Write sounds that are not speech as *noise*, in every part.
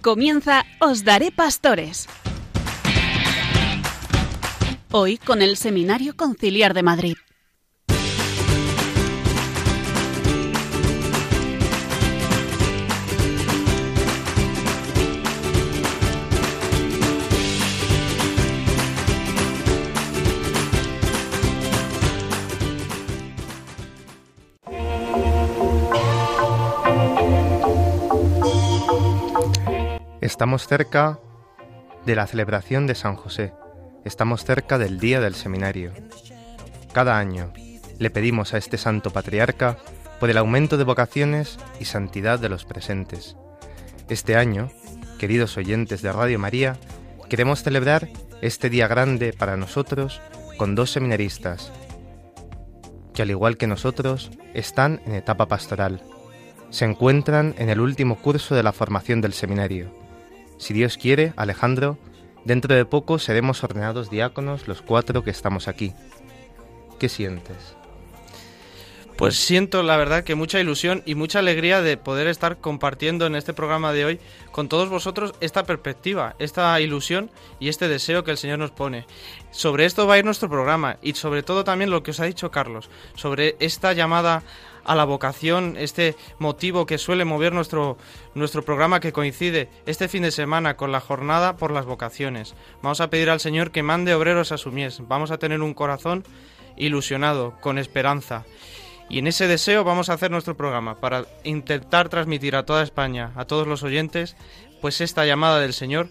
Comienza Os Daré Pastores. Hoy con el Seminario Conciliar de Madrid. Estamos cerca de la celebración de San José. Estamos cerca del día del seminario. Cada año le pedimos a este santo patriarca por el aumento de vocaciones y santidad de los presentes. Este año, queridos oyentes de Radio María, queremos celebrar este día grande para nosotros con dos seminaristas que al igual que nosotros están en etapa pastoral. Se encuentran en el último curso de la formación del seminario si Dios quiere, Alejandro, dentro de poco seremos ordenados diáconos los cuatro que estamos aquí. ¿Qué sientes? Pues siento la verdad que mucha ilusión y mucha alegría de poder estar compartiendo en este programa de hoy con todos vosotros esta perspectiva, esta ilusión y este deseo que el Señor nos pone. Sobre esto va a ir nuestro programa y sobre todo también lo que os ha dicho Carlos, sobre esta llamada a la vocación, este motivo que suele mover nuestro, nuestro programa que coincide este fin de semana con la jornada por las vocaciones. Vamos a pedir al Señor que mande obreros a su mies. Vamos a tener un corazón ilusionado, con esperanza. Y en ese deseo vamos a hacer nuestro programa para intentar transmitir a toda España, a todos los oyentes, pues esta llamada del Señor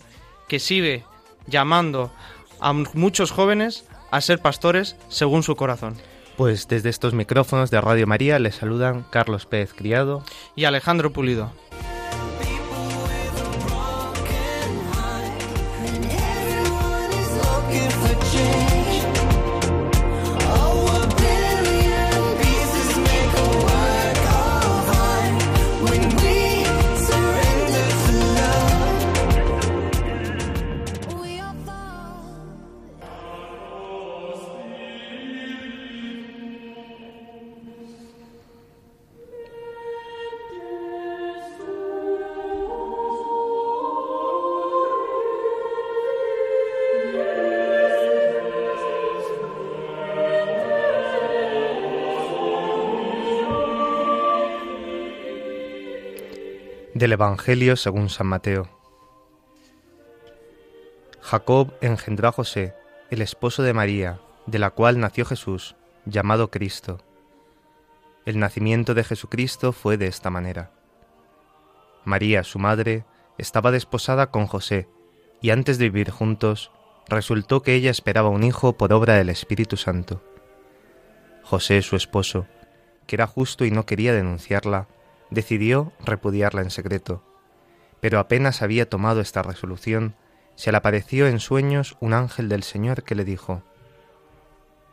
que sigue llamando a muchos jóvenes a ser pastores según su corazón. Pues desde estos micrófonos de Radio María les saludan Carlos Pérez Criado y Alejandro Pulido. Del Evangelio según San Mateo. Jacob engendró a José, el esposo de María, de la cual nació Jesús, llamado Cristo. El nacimiento de Jesucristo fue de esta manera. María, su madre, estaba desposada con José, y antes de vivir juntos, resultó que ella esperaba un hijo por obra del Espíritu Santo. José, su esposo, que era justo y no quería denunciarla, decidió repudiarla en secreto, pero apenas había tomado esta resolución, se le apareció en sueños un ángel del Señor que le dijo,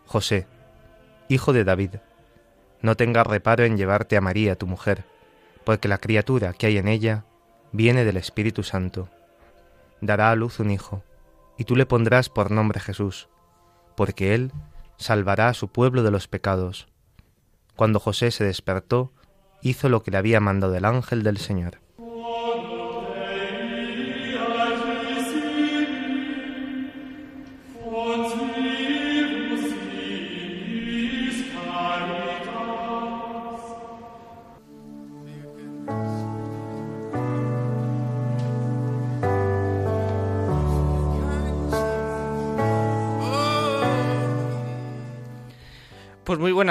José, hijo de David, no tengas reparo en llevarte a María, tu mujer, porque la criatura que hay en ella viene del Espíritu Santo. Dará a luz un hijo, y tú le pondrás por nombre Jesús, porque él salvará a su pueblo de los pecados. Cuando José se despertó, hizo lo que le había mandado el ángel del Señor.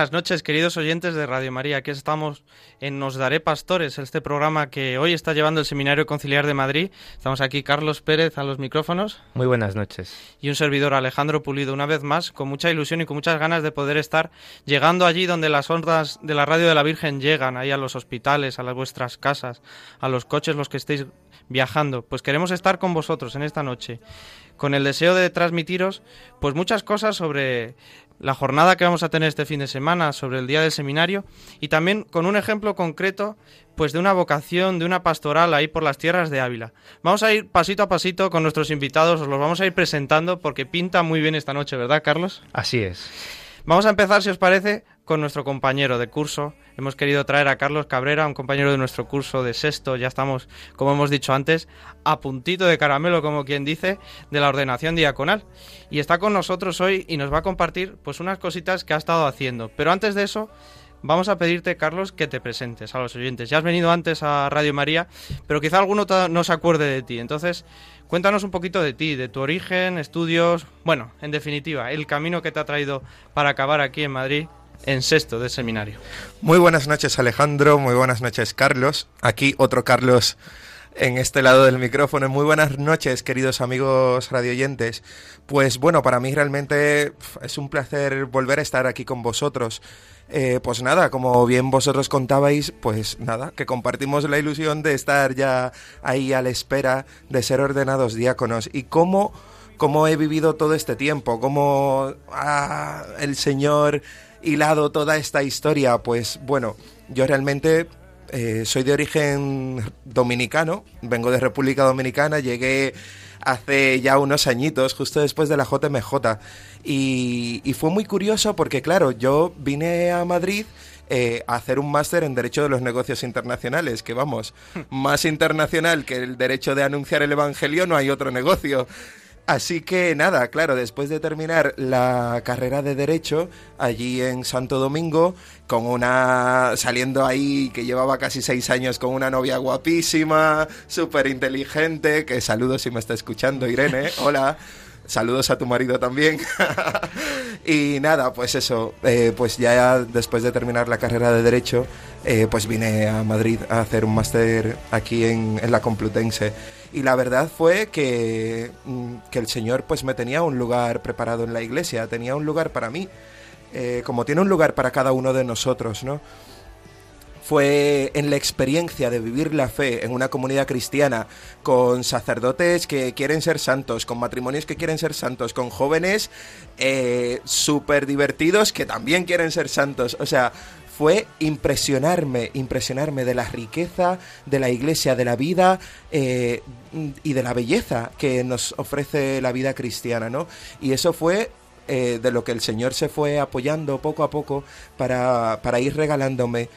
Buenas noches, queridos oyentes de Radio María. Aquí estamos en Nos Daré Pastores, este programa que hoy está llevando el Seminario Conciliar de Madrid. Estamos aquí Carlos Pérez a los micrófonos. Muy buenas noches. Y un servidor Alejandro Pulido, una vez más, con mucha ilusión y con muchas ganas de poder estar llegando allí donde las ondas de la radio de la Virgen llegan, ahí a los hospitales, a las vuestras casas, a los coches, los que estéis viajando. Pues queremos estar con vosotros en esta noche con el deseo de transmitiros pues muchas cosas sobre la jornada que vamos a tener este fin de semana, sobre el día del seminario y también con un ejemplo concreto pues de una vocación, de una pastoral ahí por las tierras de Ávila. Vamos a ir pasito a pasito con nuestros invitados, os los vamos a ir presentando porque pinta muy bien esta noche, ¿verdad, Carlos? Así es. Vamos a empezar, si os parece, con nuestro compañero de curso. Hemos querido traer a Carlos Cabrera, un compañero de nuestro curso de sexto. Ya estamos, como hemos dicho antes, a puntito de caramelo, como quien dice, de la ordenación diaconal. Y está con nosotros hoy y nos va a compartir pues unas cositas que ha estado haciendo. Pero antes de eso, vamos a pedirte, Carlos, que te presentes a los oyentes. Ya has venido antes a Radio María, pero quizá alguno no se acuerde de ti. Entonces, Cuéntanos un poquito de ti, de tu origen, estudios, bueno, en definitiva, el camino que te ha traído para acabar aquí en Madrid en sexto de seminario. Muy buenas noches Alejandro, muy buenas noches Carlos. Aquí otro Carlos en este lado del micrófono. Muy buenas noches, queridos amigos radioyentes. Pues bueno, para mí realmente es un placer volver a estar aquí con vosotros. Eh, pues nada, como bien vosotros contabais, pues nada, que compartimos la ilusión de estar ya ahí a la espera de ser ordenados diáconos. Y cómo, cómo he vivido todo este tiempo, cómo ah, el Señor hilado toda esta historia, pues bueno, yo realmente eh, soy de origen dominicano, vengo de República Dominicana, llegué hace ya unos añitos, justo después de la JMJ. Y, y fue muy curioso porque, claro, yo vine a Madrid eh, a hacer un máster en Derecho de los Negocios Internacionales, que vamos, más internacional que el derecho de anunciar el Evangelio no hay otro negocio. Así que nada, claro, después de terminar la carrera de Derecho allí en Santo Domingo, con una. saliendo ahí que llevaba casi seis años con una novia guapísima, súper inteligente, que saludo si me está escuchando, Irene, *laughs* hola. Saludos a tu marido también. *laughs* y nada, pues eso, eh, pues ya después de terminar la carrera de Derecho, eh, pues vine a Madrid a hacer un máster aquí en, en la Complutense y la verdad fue que, mm, que, el Señor pues me tenía un lugar preparado en la iglesia, tenía un lugar para mí, eh, como tiene un lugar para cada uno de nosotros, ¿no? Fue en la experiencia de vivir la fe en una comunidad cristiana, con sacerdotes que quieren ser santos, con matrimonios que quieren ser santos, con jóvenes eh, súper divertidos que también quieren ser santos. O sea, fue impresionarme, impresionarme de la riqueza de la iglesia, de la vida eh, y de la belleza que nos ofrece la vida cristiana, ¿no? Y eso fue eh, de lo que el Señor se fue apoyando poco a poco para, para ir regalándome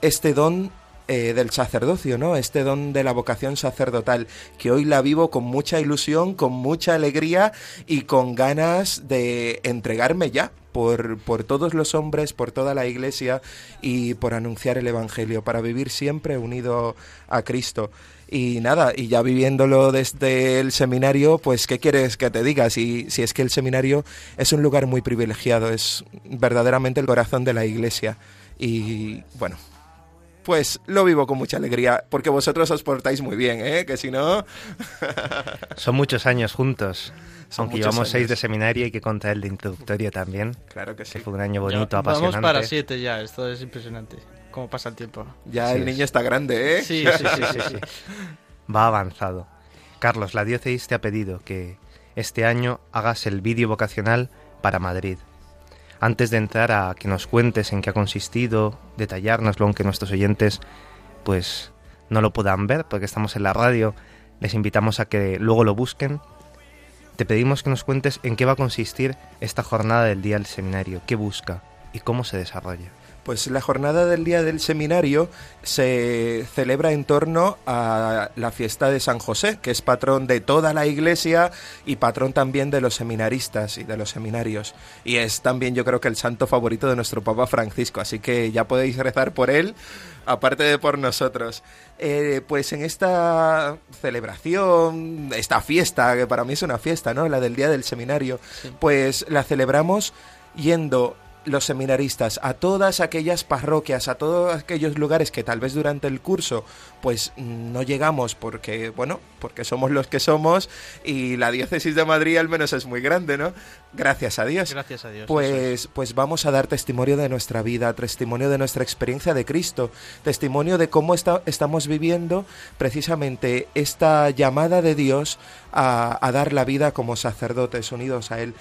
este don eh, del sacerdocio, ¿no? Este don de la vocación sacerdotal, que hoy la vivo con mucha ilusión, con mucha alegría y con ganas de entregarme ya por, por todos los hombres, por toda la iglesia y por anunciar el Evangelio, para vivir siempre unido a Cristo. Y nada, y ya viviéndolo desde el seminario, pues ¿qué quieres que te diga? Si, si es que el seminario es un lugar muy privilegiado, es verdaderamente el corazón de la iglesia. Y bueno, pues lo vivo con mucha alegría, porque vosotros os portáis muy bien, ¿eh? Que si no... *laughs* Son muchos años juntos. Aunque llevamos seis de seminario, y que contar el de introductorio también. Claro que sí. fue un año bonito, apasionante. Vamos para siete ya, esto es impresionante. Cómo pasa el tiempo. Ya el niño está grande, ¿eh? Sí, sí, sí, sí, sí. *laughs* Va avanzado. Carlos, la diócesis te ha pedido que este año hagas el vídeo vocacional para Madrid. Antes de entrar a que nos cuentes en qué ha consistido, detallárnoslo, aunque nuestros oyentes pues no lo puedan ver porque estamos en la radio, les invitamos a que luego lo busquen. Te pedimos que nos cuentes en qué va a consistir esta jornada del día del seminario, qué busca y cómo se desarrolla. Pues la jornada del día del seminario se celebra en torno a la fiesta de San José, que es patrón de toda la iglesia y patrón también de los seminaristas y de los seminarios. Y es también yo creo que el santo favorito de nuestro Papa Francisco, así que ya podéis rezar por él, aparte de por nosotros. Eh, pues en esta celebración, esta fiesta, que para mí es una fiesta, ¿no? La del día del seminario, pues la celebramos yendo los seminaristas, a todas aquellas parroquias, a todos aquellos lugares que tal vez durante el curso pues no llegamos porque, bueno, porque somos los que somos y la diócesis de Madrid al menos es muy grande, ¿no? Gracias a Dios. Gracias a Dios. Pues, pues vamos a dar testimonio de nuestra vida, testimonio de nuestra experiencia de Cristo, testimonio de cómo está, estamos viviendo precisamente esta llamada de Dios a, a dar la vida como sacerdotes unidos a Él.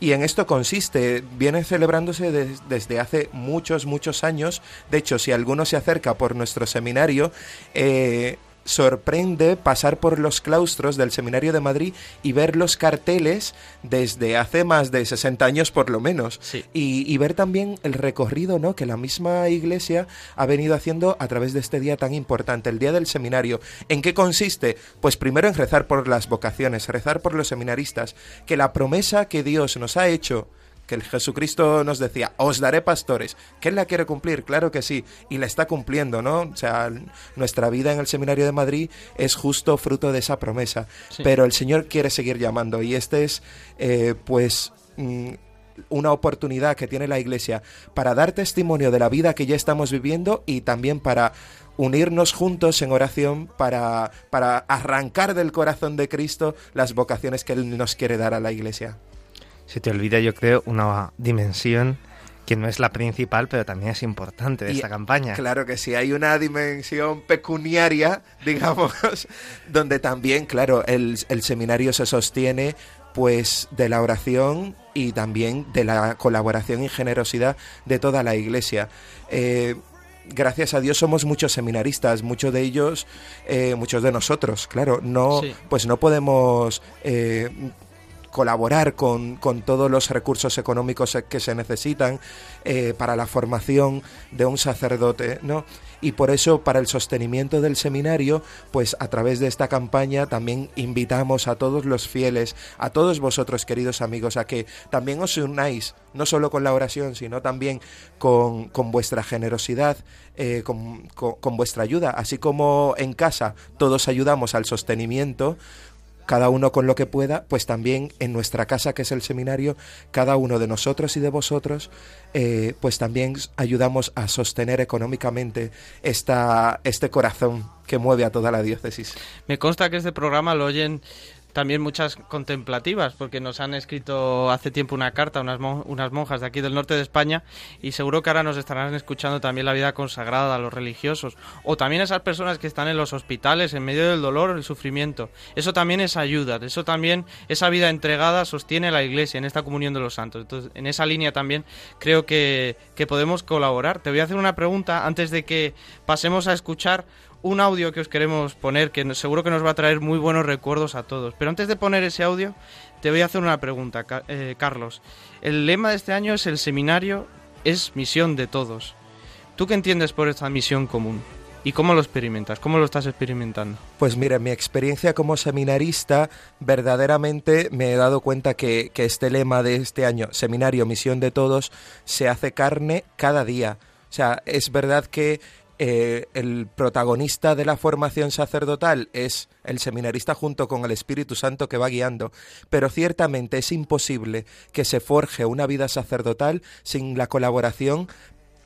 Y en esto consiste, viene celebrándose desde hace muchos, muchos años. De hecho, si alguno se acerca por nuestro seminario, eh, sorprende pasar por los claustros del Seminario de Madrid y ver los carteles desde hace más de 60 años por lo menos. Y, ver también el recorrido ¿no? que la misma Iglesia ha venido haciendo a través de este día tan importante, el Día del Seminario. ¿En qué consiste? Pues primero en rezar por las vocaciones, rezar por los seminaristas, que la promesa que Dios nos ha hecho que el Jesucristo nos decía, os daré pastores, que Él la quiere cumplir, claro que sí, y la está cumpliendo, ¿no? O sea, nuestra vida en el Seminario de Madrid es justo fruto de esa promesa, pero el Señor quiere seguir llamando y este es, eh, pues... Mm, una oportunidad que tiene la Iglesia para dar testimonio de la vida que ya estamos viviendo y también para unirnos juntos en oración para, para arrancar del corazón de Cristo las vocaciones que Él nos quiere dar a la Iglesia se te olvida, yo creo, una dimensión que no es la principal, pero también es importante de esta campaña. Claro que sí, hay una dimensión pecuniaria, *laughs* digamos, donde también, claro, el, seminario se sostiene pues de la oración y también de la colaboración y generosidad de toda la iglesia. Eh, gracias a Dios somos muchos seminaristas, muchos de ellos, eh, muchos de nosotros, claro, no, pues no podemos eh, colaborar con, con, todos los recursos económicos que se necesitan eh, para la formación de un sacerdote, ¿no? Y por eso, para el sostenimiento del seminario, pues a través de esta campaña también invitamos a todos los fieles, a todos vosotros, queridos amigos, a que también os unáis, no solo con la oración, sino también con, con vuestra generosidad, eh, con, con vuestra ayuda, así como en casa todos ayudamos al sostenimiento, cada uno con lo que pueda, pues también en nuestra casa, que es el seminario, cada uno de nosotros y de vosotros, eh, pues también ayudamos a sostener económicamente esta, este corazón que mueve a toda la diócesis. Me consta que este programa lo oyen también muchas contemplativas, porque nos han escrito hace tiempo una carta unas, unas monjas de aquí del norte de España y seguro que ahora nos estarán escuchando también la vida consagrada a los religiosos o también esas personas que están en los hospitales en medio del dolor, el sufrimiento. Eso también es ayuda, eso también, esa vida entregada sostiene la Iglesia en esta comunión de los santos. Entonces, en esa línea también creo que, que podemos colaborar. Te voy a hacer una pregunta antes de que pasemos a escuchar un audio que os queremos poner que seguro que nos va a traer muy buenos recuerdos a todos. Pero antes de poner ese audio, te voy a hacer una pregunta, eh, Carlos. El lema de este año es el seminario es misión de todos. ¿Tú qué entiendes por esta misión común? ¿Y cómo lo experimentas? ¿Cómo lo estás experimentando? Pues mira, mi experiencia como seminarista, verdaderamente me he dado cuenta que, que este lema de este año, Seminario, Misión de Todos, se hace carne cada día. O sea, es verdad que eh, el protagonista de la formación sacerdotal es el seminarista junto con el Espíritu Santo que va guiando, pero ciertamente es imposible que se forje una vida sacerdotal sin la colaboración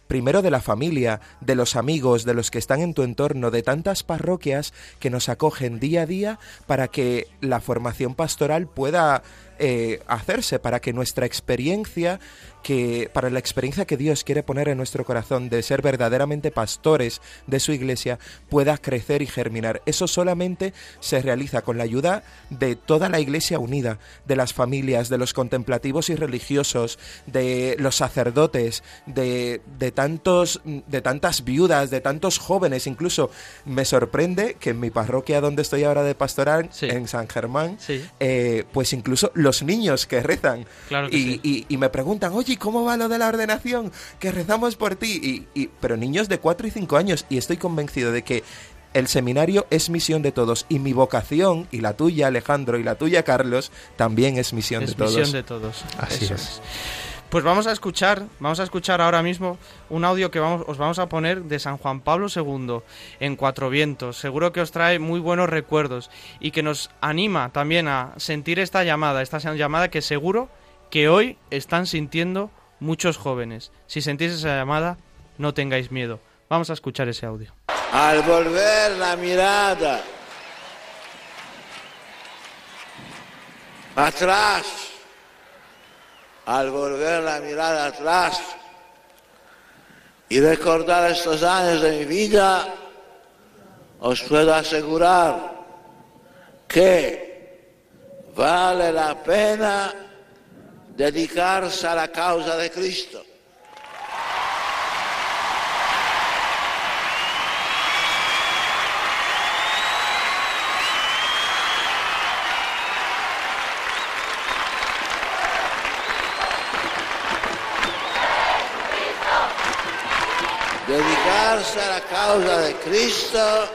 primero de la familia, de los amigos, de los que están en tu entorno, de tantas parroquias que nos acogen día a día para que la formación pastoral pueda eh, hacerse, para que nuestra experiencia que para la experiencia que Dios quiere poner en nuestro corazón de ser verdaderamente pastores de su iglesia pueda crecer y germinar. Eso solamente se realiza con la ayuda de toda la iglesia unida, de las familias, de los contemplativos y religiosos, de los sacerdotes, de, de tantos, de tantas viudas, de tantos jóvenes. Incluso me sorprende que en mi parroquia donde estoy ahora de pastoral, en San Germán, eh, pues incluso los niños que rezan y, y me preguntan, oye, ¿cómo va lo de la ordenación? Que rezamos por ti. Y, pero niños de 4 y 5 años, y estoy convencido de que el seminario es misión de todos y mi vocación y la tuya Alejandro y la tuya Carlos también es misión de todos. Misión de todos. Así es. Pues vamos a escuchar, vamos a escuchar ahora mismo un audio que vamos, os vamos a poner de San Juan Pablo II en Cuatro Vientos. Seguro que os trae muy buenos recuerdos y que nos anima también a sentir esta llamada, esta llamada que seguro que hoy están sintiendo muchos jóvenes. Si sentís esa llamada, no tengáis miedo. Vamos a escuchar ese audio. Al volver la mirada atrás, al volver la mirada atrás y recordar estos años de mi vida, os puedo asegurar que vale la pena dedicarse a la causa de Cristo. Dedicarse a la causa de Cristo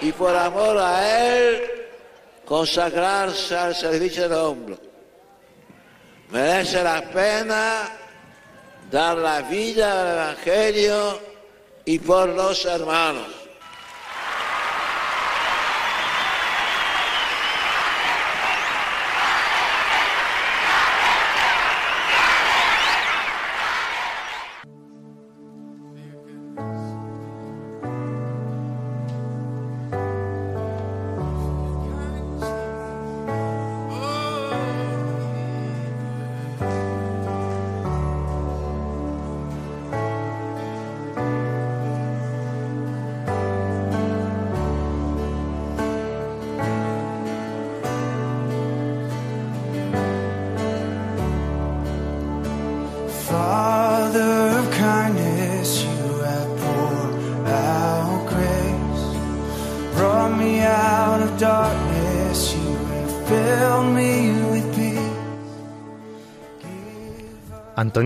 y por amor a Él consagrarse al servicio del hombre. Merece la pena dar la vida al Evangelio y por los hermanos.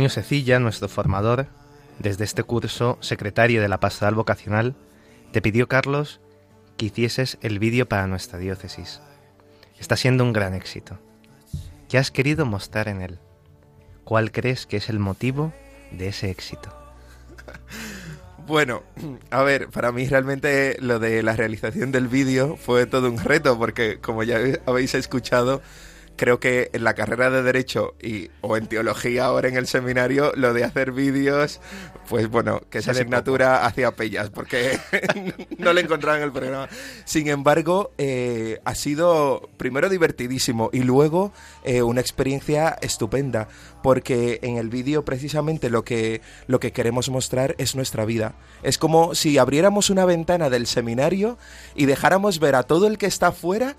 Antonio Secilla, nuestro formador, desde este curso, secretario de la Pastoral Vocacional, te pidió, Carlos, que hicieses el vídeo para nuestra diócesis. Está siendo un gran éxito. ¿Qué has querido mostrar en él? ¿Cuál crees que es el motivo de ese éxito? *laughs* Bueno, a ver, para mí realmente lo de la realización del vídeo fue todo un reto porque como ya habéis escuchado, creo que en la carrera de Derecho y, o en Teología ahora en el seminario, lo de hacer vídeos, pues bueno, que esa asignatura hacía pellas porque *laughs* no le encontraban el programa. Sin embargo, eh, ha sido primero divertidísimo y luego eh, una experiencia estupenda porque en el vídeo precisamente lo que, lo que queremos mostrar es nuestra vida. Es como si abriéramos una ventana del seminario y dejáramos ver a todo el que está afuera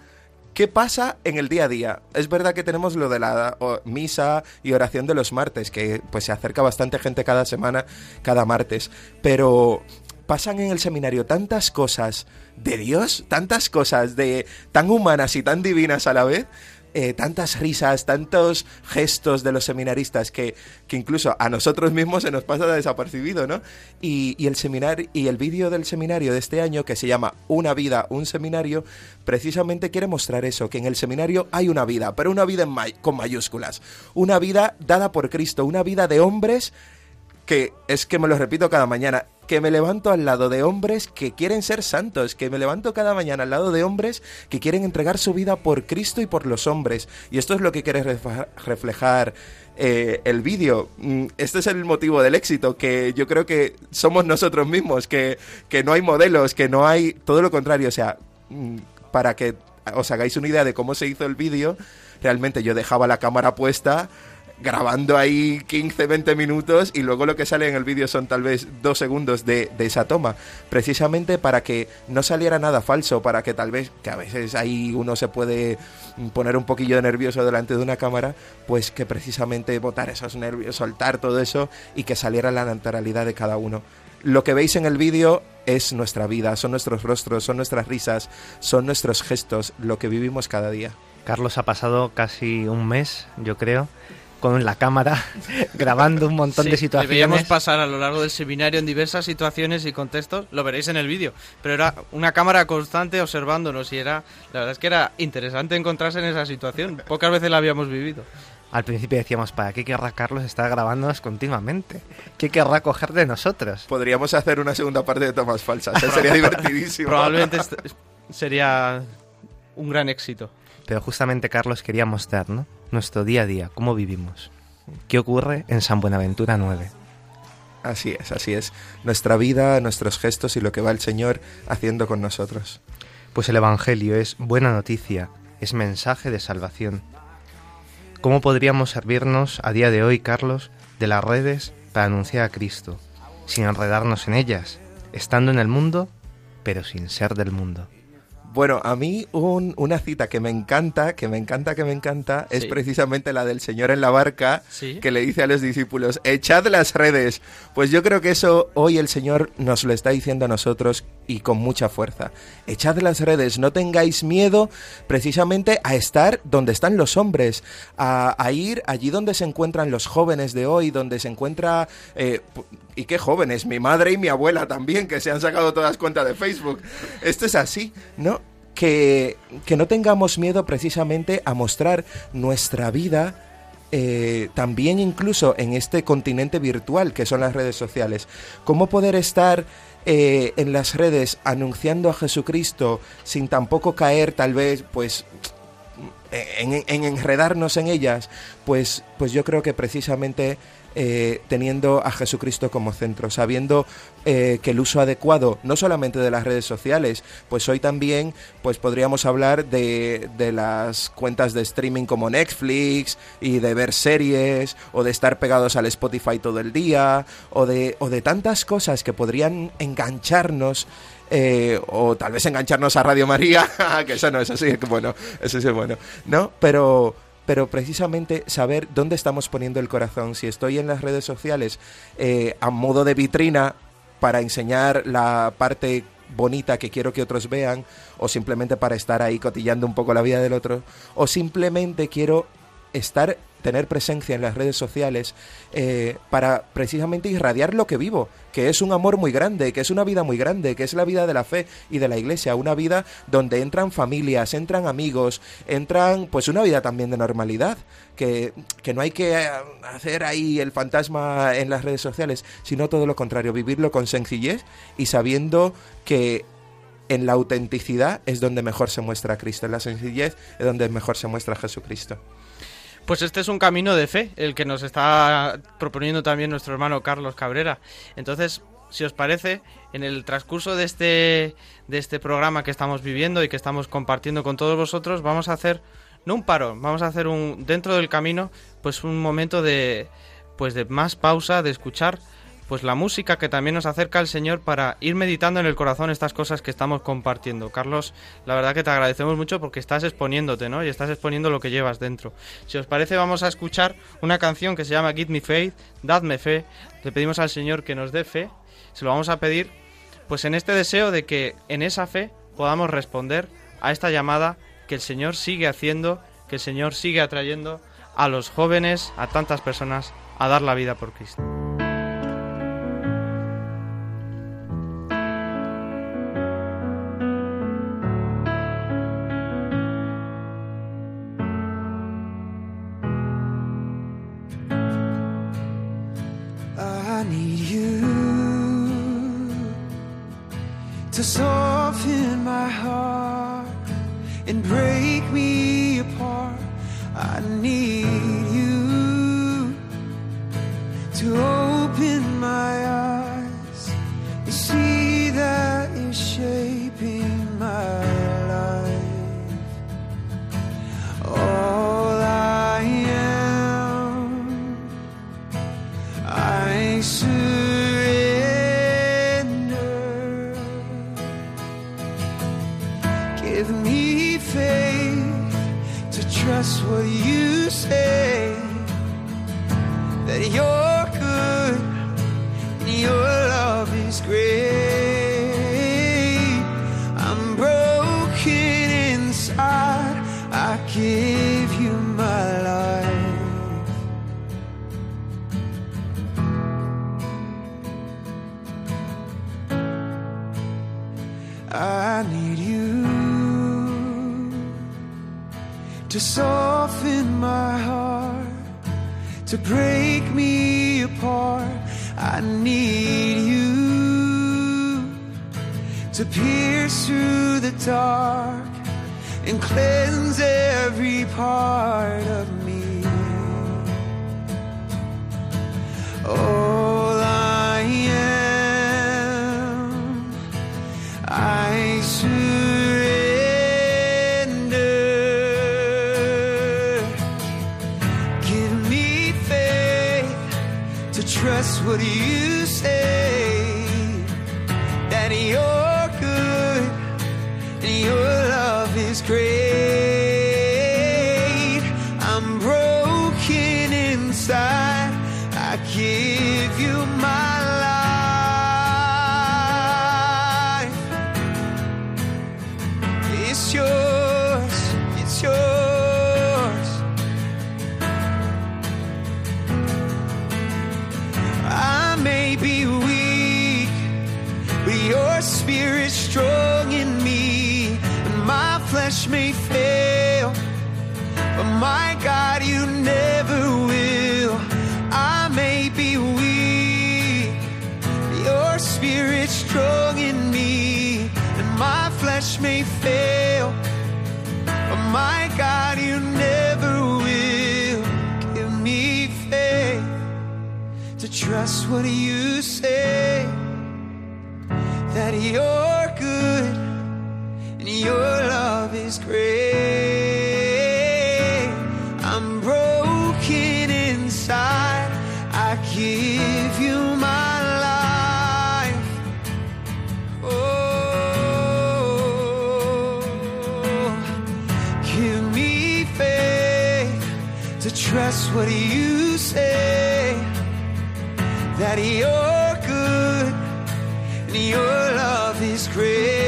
¿Qué pasa en el día a día? Es verdad que tenemos lo de la misa y oración de los martes, que pues se acerca bastante gente cada semana, cada martes, pero pasan en el seminario tantas cosas de Dios, tantas cosas de tan humanas y tan divinas a la vez, eh, tantas risas, tantos gestos de los seminaristas que, que, incluso a nosotros mismos se nos pasa desapercibido, ¿no? Y, y el seminario y el vídeo del seminario de este año que se llama Una vida, un seminario, precisamente quiere mostrar eso, que en el seminario hay una vida, pero una vida may con mayúsculas, una vida dada por Cristo, una vida de hombres que es que me lo repito cada mañana, que me levanto al lado de hombres que quieren ser santos, que me levanto cada mañana al lado de hombres que quieren entregar su vida por Cristo y por los hombres. Y esto es lo que quiere reflejar eh, el vídeo. Este es el motivo del éxito, que yo creo que somos nosotros mismos, que, que no hay modelos, que no hay todo lo contrario. O sea, para que os hagáis una idea de cómo se hizo el vídeo, realmente yo dejaba la cámara puesta grabando ahí 15, 20 minutos y luego lo que sale en el vídeo son tal vez dos segundos de, de, esa toma, precisamente para que no saliera nada falso, para que tal vez, que a veces ahí uno se puede poner un poquillo nervioso delante de una cámara, pues que precisamente botar esos nervios, soltar todo eso y que saliera la naturalidad de cada uno. Lo que veis en el vídeo es nuestra vida, son nuestros rostros, son nuestras risas, son nuestros gestos, lo que vivimos cada día. Carlos ha pasado casi un mes, yo creo, con la cámara *laughs* grabando un montón sí, de situaciones. Veíamos pasar a lo largo del seminario en diversas situaciones y contextos, lo veréis en el vídeo, pero era una cámara constante observándonos y era, la verdad es que era interesante encontrarse en esa situación, pocas veces la habíamos vivido. Al principio decíamos, ¿para qué querrá Carlos estar grabándonos continuamente? ¿Qué querrá coger de nosotros? Podríamos hacer una segunda parte de tomas falsas, ¿eh? *laughs* sería divertidísimo. Probablemente sería un gran éxito. Pero justamente Carlos quería mostrar, ¿no? Nuestro día a día, cómo vivimos. ¿Qué ocurre en San Buenaventura 9? Así es, así es. Nuestra vida, nuestros gestos y lo que va el Señor haciendo con nosotros. Pues el Evangelio es buena noticia, es mensaje de salvación. ¿Cómo podríamos servirnos a día de hoy, Carlos, de las redes para anunciar a Cristo, sin enredarnos en ellas, estando en el mundo, pero sin ser del mundo? Bueno, a mí un- una cita que me encanta, que me encanta, que me encanta, es precisamente la del Señor en la barca, Sí. que le dice a los discípulos, echad las redes. Pues yo creo que eso hoy el Señor nos lo está diciendo a nosotros y con mucha fuerza. Echad las redes, no tengáis miedo precisamente a estar donde están los hombres, a, ir allí donde se encuentran los jóvenes de hoy, donde se encuentra... eh, y qué jóvenes, mi madre y mi abuela también, que se han sacado todas cuentas de Facebook. Esto es así, ¿no? Que, que no tengamos miedo precisamente a mostrar nuestra vida eh, también incluso en este continente virtual que son las redes sociales. ¿Cómo poder estar eh, en las redes anunciando a Jesucristo sin tampoco caer tal vez pues en, en enredarnos en ellas? Pues, pues yo creo que precisamente eh, teniendo a Jesucristo como centro, sabiendo eh, que el uso adecuado no solamente de las redes sociales, pues hoy también pues podríamos hablar de, de las cuentas de streaming como Netflix y de ver series o de estar pegados al Spotify todo el día o de, o de tantas cosas que podrían engancharnos eh, o tal vez engancharnos a Radio María, *laughs* que eso no es así, bueno, eso sí es bueno, ¿no? Pero, pero precisamente saber dónde estamos poniendo el corazón. Si estoy en las redes sociales eh, a modo de vitrina para enseñar la parte bonita que quiero que otros vean, o simplemente para estar ahí cotillando un poco la vida del otro, o simplemente quiero estar tener presencia en las redes sociales eh, para precisamente irradiar lo que vivo, que es un amor muy grande, que es una vida muy grande, que es la vida de la fe y de la iglesia, una vida donde entran familias, entran amigos, entran pues una vida también de normalidad, que, que no hay que eh, hacer ahí el fantasma en las redes sociales, sino todo lo contrario, vivirlo con sencillez y sabiendo que en la autenticidad es donde mejor se muestra Cristo, en la sencillez es donde mejor se muestra Jesucristo. Pues este es un camino de fe, el que nos está proponiendo también nuestro hermano Carlos Cabrera. Entonces, si os parece, en el transcurso de este, de este programa que estamos viviendo y que estamos compartiendo con todos vosotros, vamos a hacer, no un paro, vamos a hacer un, dentro del camino, pues un momento de, pues de más pausa, de escuchar pues la música que también nos acerca al Señor para ir meditando en el corazón estas cosas que estamos compartiendo. Carlos, la verdad que te agradecemos mucho porque estás exponiéndote, ¿no? Y estás exponiendo lo que llevas dentro. Si os parece, vamos a escuchar una canción que se llama Give Me Faith, Dadme Fe. Le pedimos al Señor que nos dé fe. Se lo vamos a pedir, pues en este deseo de que en esa fe podamos responder a esta llamada que el Señor sigue haciendo, que el Señor sigue atrayendo a los jóvenes, a tantas personas, a dar la vida por Cristo. To soften my heart, to break me apart. I need you to pierce through the dark and cleanse every part of me. trust what do you say. Trust what you say that you're good and your love is great. I'm broken inside. I give you my life. Oh, give me faith to trust what you say that you're oh, good and your love is great.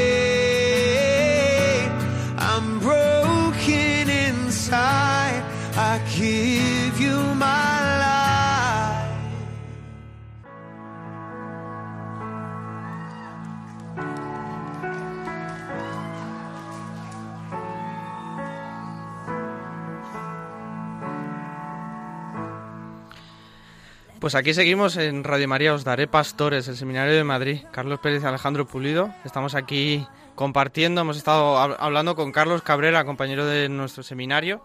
Pues aquí seguimos en Radio María, os daré pastores, el Seminario de Madrid. Carlos Pérez y Alejandro Pulido. Estamos aquí compartiendo, hemos estado hab- hablando con Carlos Cabrera, compañero de nuestro seminario.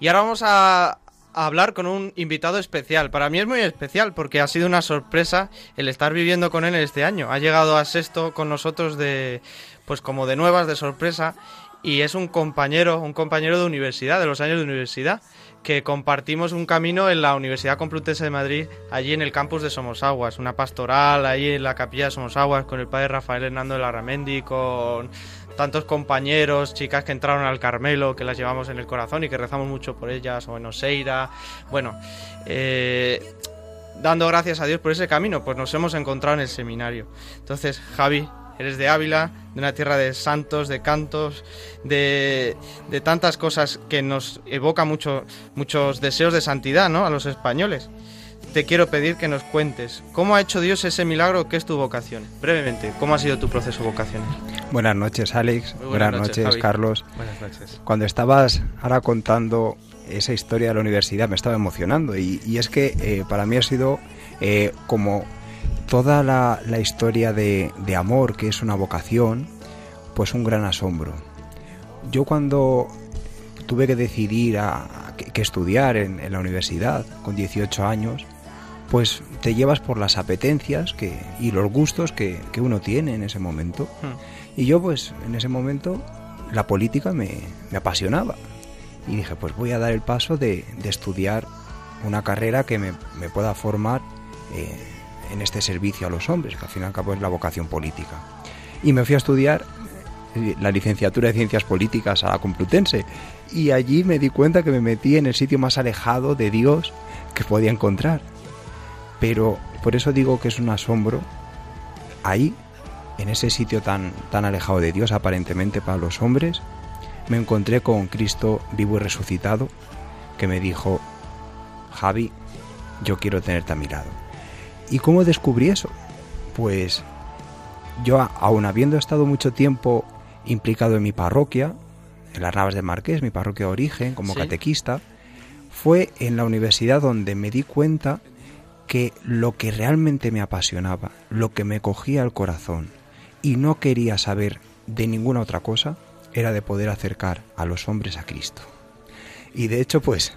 Y ahora vamos a, a hablar con un invitado especial. Para mí es muy especial porque ha sido una sorpresa el estar viviendo con él este año. Ha llegado a sexto con nosotros de, pues como de nuevas, de sorpresa. Y es un compañero, un compañero de universidad, de los años de universidad que compartimos un camino en la Universidad Complutense de Madrid, allí en el campus de Somosaguas, una pastoral ahí en la capilla de Somosaguas con el padre Rafael Hernando de Larramendi, con tantos compañeros, chicas que entraron al Carmelo, que las llevamos en el corazón y que rezamos mucho por ellas, o en Oseira. Bueno, eh, dando gracias a Dios por ese camino, pues nos hemos encontrado en el seminario. Entonces, Javi, eres de Ávila, de una tierra de santos, de cantos, de, de tantas cosas que nos evoca mucho, muchos deseos de santidad, ¿no? A los españoles. Te quiero pedir que nos cuentes cómo ha hecho Dios ese milagro que es tu vocación. Brevemente, ¿cómo ha sido tu proceso vocacional? Buenas noches, Alex. Buenas, buenas noches. Carlos. Buenas noches. Cuando estabas ahora contando esa historia de la universidad me estaba emocionando y, y es que eh, para mí ha sido eh, como toda la, la historia de, de amor que es una vocación, pues un gran asombro. Yo cuando tuve que decidir a, a que, estudiar en, en la universidad con 18 años, pues te llevas por las apetencias que, y los gustos que, que uno tiene en ese momento. Hmm. Y yo pues en ese momento la política me, me apasionaba. Y dije, pues voy a dar el paso de, de estudiar una carrera que me, me pueda formar eh, en este servicio a los hombres, que al fin y al cabo es la vocación política. Y me fui a estudiar eh, la licenciatura de Ciencias Políticas a la Complutense. Y allí me di cuenta que me metí en el sitio más alejado de Dios que podía encontrar. Pero por eso digo que es un asombro ahí, en ese sitio tan, tan alejado de Dios aparentemente para los hombres, me encontré con Cristo vivo y resucitado que me dijo, Javi, yo quiero tenerte a mi lado. ¿Y cómo descubrí eso? Pues yo, aun habiendo estado mucho tiempo implicado en mi parroquia, en las Navas de Marqués, mi parroquia de origen, como Sí. catequista, fue en la universidad donde me di cuenta que lo que realmente me apasionaba, lo que me cogía el corazón y no quería saber de ninguna otra cosa, era de poder acercar a los hombres a Cristo. Y de hecho, pues,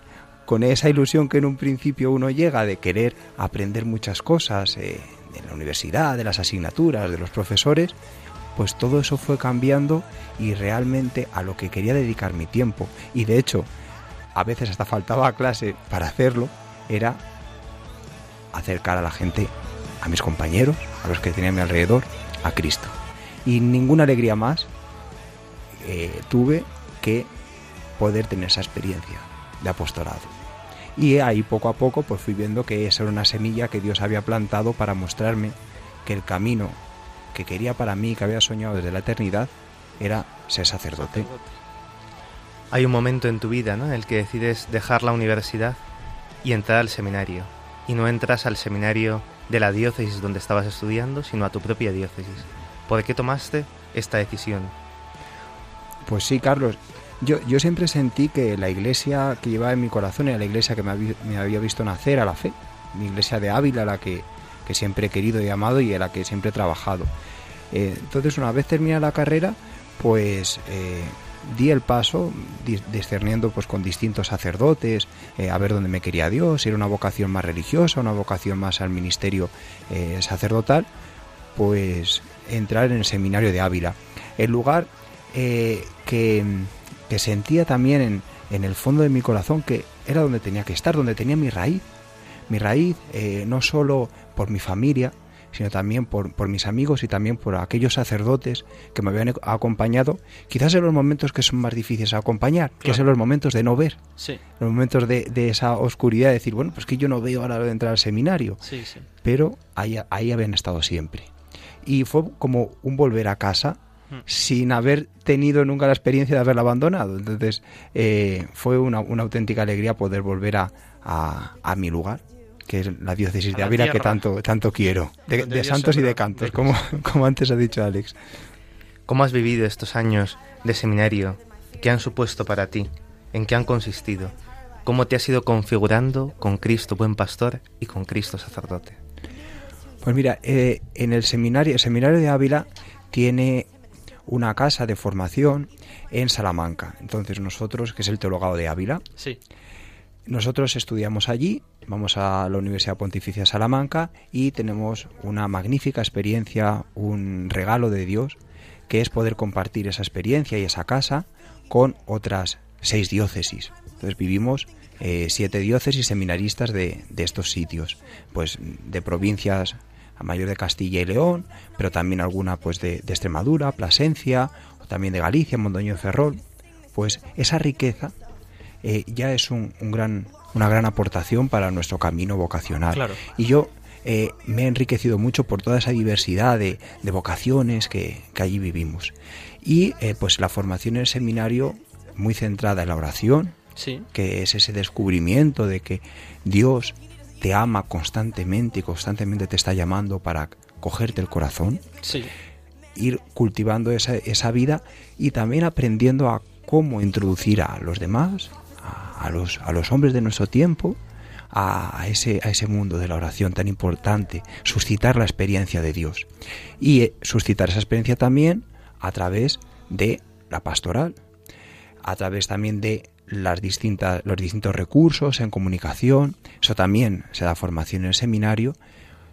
con esa ilusión que en un principio uno llega de querer aprender muchas cosas eh, de la universidad, de las asignaturas, de los profesores, pues todo eso fue cambiando y realmente a lo que quería dedicar mi tiempo, y de hecho, a veces hasta faltaba clase para hacerlo, era acercar a la gente, a mis compañeros, a los que tenía a mi alrededor, a Cristo. Y ninguna alegría más eh, tuve que poder tener esa experiencia de apostolado. Y ahí poco a poco pues fui viendo que esa era una semilla que Dios había plantado para mostrarme que el camino que quería para mí, que había soñado desde la eternidad, era ser sacerdote. Hay un momento en tu vida ¿no? en el que decides dejar la universidad y entrar al seminario. Y no entras al seminario de la diócesis donde estabas estudiando, sino a tu propia diócesis. ¿Por qué tomaste esta decisión? Pues sí, Carlos. Yo, yo siempre sentí que la iglesia que llevaba en mi corazón era la iglesia que me, había, visto nacer a la fe. Mi iglesia de Ávila, la que, que siempre he querido y amado y en la que siempre he trabajado. Eh, entonces, una vez terminada la carrera, pues eh, di el paso discerniendo pues con distintos sacerdotes eh, a ver dónde me quería Dios si era una vocación más religiosa una vocación más al ministerio sacerdotal pues entrar en el seminario de Ávila el lugar que, que, sentía también en, en, el fondo de mi corazón que era donde tenía que estar donde tenía mi raíz mi raíz no solo por mi familia sino también por, por, mis amigos y también por aquellos sacerdotes que me habían acompañado, quizás en los momentos que son más difíciles a acompañar, claro. que son los momentos de no ver, sí. los momentos de, de, esa oscuridad, de decir, bueno, pues que yo no veo ahora de entrar al seminario, sí, sí. pero ahí, ahí habían estado siempre. Y fue como un volver a casa. Sin haber tenido nunca la experiencia de haberla abandonado. Entonces eh, fue una, una, auténtica alegría poder volver a, a, a mi lugar que es la diócesis de Ávila que tanto, tanto quiero, de, de santos y de cantos, como, *laughs* como antes ha dicho Alex. ¿Cómo has vivido estos años de seminario? ¿Qué han supuesto para ti? ¿En qué han consistido? ¿Cómo te has ido configurando con Cristo buen pastor y con Cristo sacerdote? Pues mira, eh, en el seminario, el seminario de Ávila tiene una casa de formación en Salamanca. Entonces nosotros, que es el teologado de Ávila, sí. nosotros estudiamos allí vamos a la Universidad Pontificia Salamanca y tenemos una magnífica experiencia, un regalo de Dios, que es poder compartir esa experiencia y esa casa con otras seis diócesis. Entonces vivimos eh, siete diócesis seminaristas de, de, estos sitios, pues de provincias mayor de Castilla y León, pero también alguna pues de, de Extremadura, Plasencia, o también de Galicia, Mondoño y Ferrol. Pues esa riqueza eh, ya es un, un gran una gran aportación para nuestro camino vocacional. Claro. Y yo eh, me he enriquecido mucho por toda esa diversidad de, de vocaciones que, que, allí vivimos. Y eh, pues la formación en el seminario muy centrada en la oración, sí. que es ese descubrimiento de que Dios te ama constantemente y constantemente te está llamando para cogerte el corazón. Sí. Ir cultivando esa, esa vida y también aprendiendo a cómo introducir a los demás a los, a los hombres de nuestro tiempo a, a, ese, a ese mundo de la oración tan importante, suscitar la experiencia de Dios. Y eh, suscitar esa experiencia también a través de la pastoral, a través también de las distintas, los distintos recursos en comunicación, eso también se da formación en el seminario,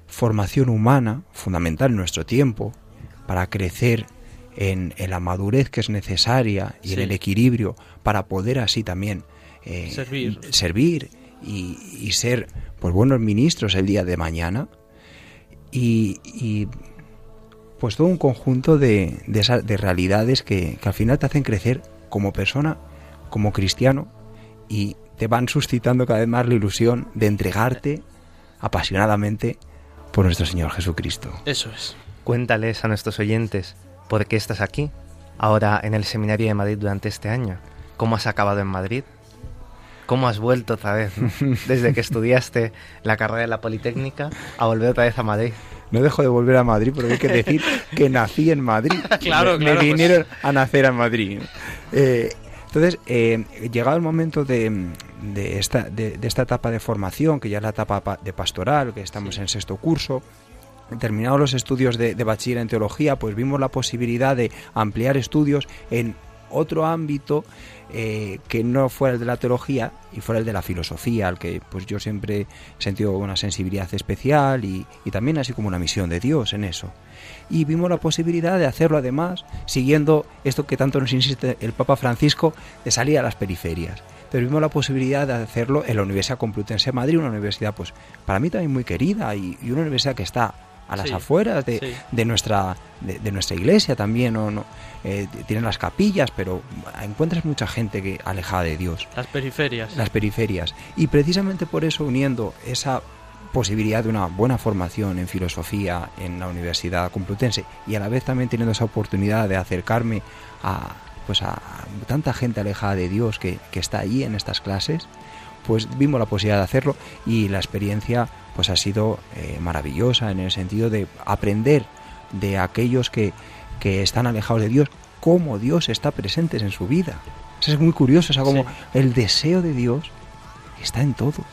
formación humana, fundamental en nuestro tiempo, para crecer en, en la madurez que es necesaria y sí. en el equilibrio, para poder así también eh, servir, servir y, y, ser pues buenos ministros el día de mañana. Y, y pues todo un conjunto de, de, de realidades que, que, al final te hacen crecer como persona, como cristiano y te van suscitando cada vez más la ilusión de entregarte apasionadamente por nuestro Señor Jesucristo. Eso es. Cuéntales a nuestros oyentes por qué estás aquí, ahora en el Seminario de Madrid durante este año. ¿Cómo has acabado en Madrid? ¿Cómo has vuelto otra vez, ¿no? *laughs* desde que estudiaste la carrera de la Politécnica, a volver otra vez a Madrid? No dejo de volver a Madrid porque hay que decir que nací en Madrid. *laughs* claro, me, claro. Me vinieron pues... a nacer en Madrid. Eh, entonces, eh, llegado el momento de, de, esta, de, de, esta etapa de formación, que ya es la etapa de pastoral, que estamos sí. en sexto curso, terminados los estudios de, de bachiller en teología, pues vimos la posibilidad de ampliar estudios en otro ámbito eh, que no fuera el de la teología y fuera el de la filosofía, al que pues yo siempre he sentido una sensibilidad especial y, y también así como una misión de Dios en eso. Y vimos la posibilidad de hacerlo además siguiendo esto que tanto nos insiste el Papa Francisco de salir a las periferias pero vimos la posibilidad de hacerlo en la Universidad Complutense de Madrid, una universidad pues para mí también muy querida y, y una universidad que está a las Sí, afueras de, sí. de nuestra de, de nuestra iglesia también ¿no? Eh, tienen las capillas pero encuentras mucha gente que alejada de Dios Las periferias. las periferias y precisamente por eso uniendo esa posibilidad de una buena formación en filosofía en la Universidad Complutense y a la vez también teniendo esa oportunidad de acercarme a pues a tanta gente alejada de Dios que, que está allí en estas clases pues vimos la posibilidad de hacerlo y la experiencia pues ha sido eh, maravillosa en el sentido de aprender de aquellos que, que están alejados de Dios cómo Dios está presente en su vida. Eso es muy curioso, o sea, como Sí. el deseo de Dios está en todos,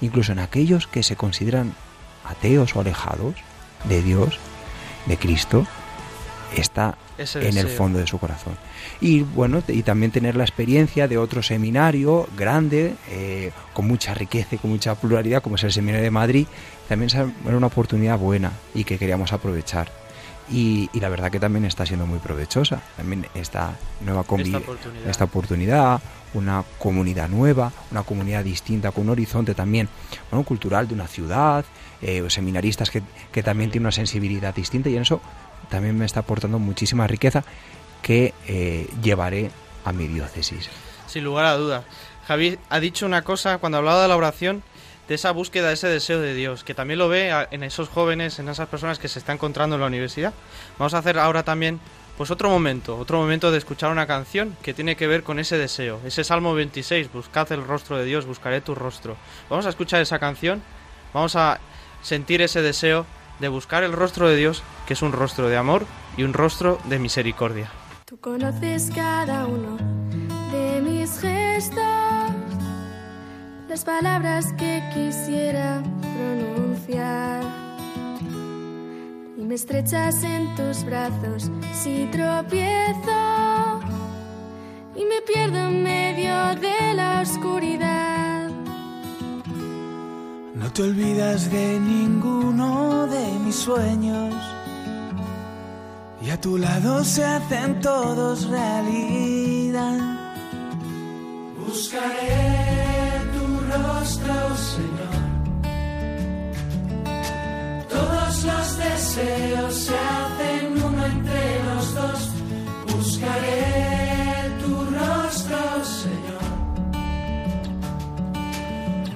incluso en aquellos que se consideran ateos o alejados de Dios, de Cristo, está Ese en el fondo de su corazón. Y bueno, y también tener la experiencia de otro seminario grande, eh, con mucha riqueza y con mucha pluralidad, como es el Seminario de Madrid, también era una oportunidad buena y que queríamos aprovechar. Y, y la verdad que también está siendo muy provechosa. También esta nueva Esta oportunidad. esta oportunidad, una comunidad nueva, una comunidad distinta, con un horizonte también bueno, cultural de una ciudad, eh, seminaristas que, que también tienen una sensibilidad distinta y en eso también me está aportando muchísima riqueza que eh, llevaré a mi diócesis. Sin lugar a dudas. Javi ha dicho una cosa cuando hablaba de la oración, de esa búsqueda, de ese deseo de Dios, que también lo ve en esos jóvenes, en esas personas que se está encontrando en la universidad. Vamos a hacer ahora también, pues otro momento, otro momento de escuchar una canción que tiene que ver con ese deseo, ese Salmo 26, buscad el rostro de Dios, buscaré tu rostro. Vamos a escuchar esa canción, vamos a sentir ese deseo de buscar el rostro de Dios, que es un rostro de amor y un rostro de misericordia. Tú conoces cada uno de mis gestos, las palabras que quisiera pronunciar. Y me estrechas en tus brazos si tropiezo y me pierdo en medio de la oscuridad. No te olvidas de ninguno de mis sueños. Y a tu lado se hacen todos realidad. Buscaré tu rostro, Señor. Todos los deseos se hacen uno entre los dos. Buscaré tu rostro, Señor.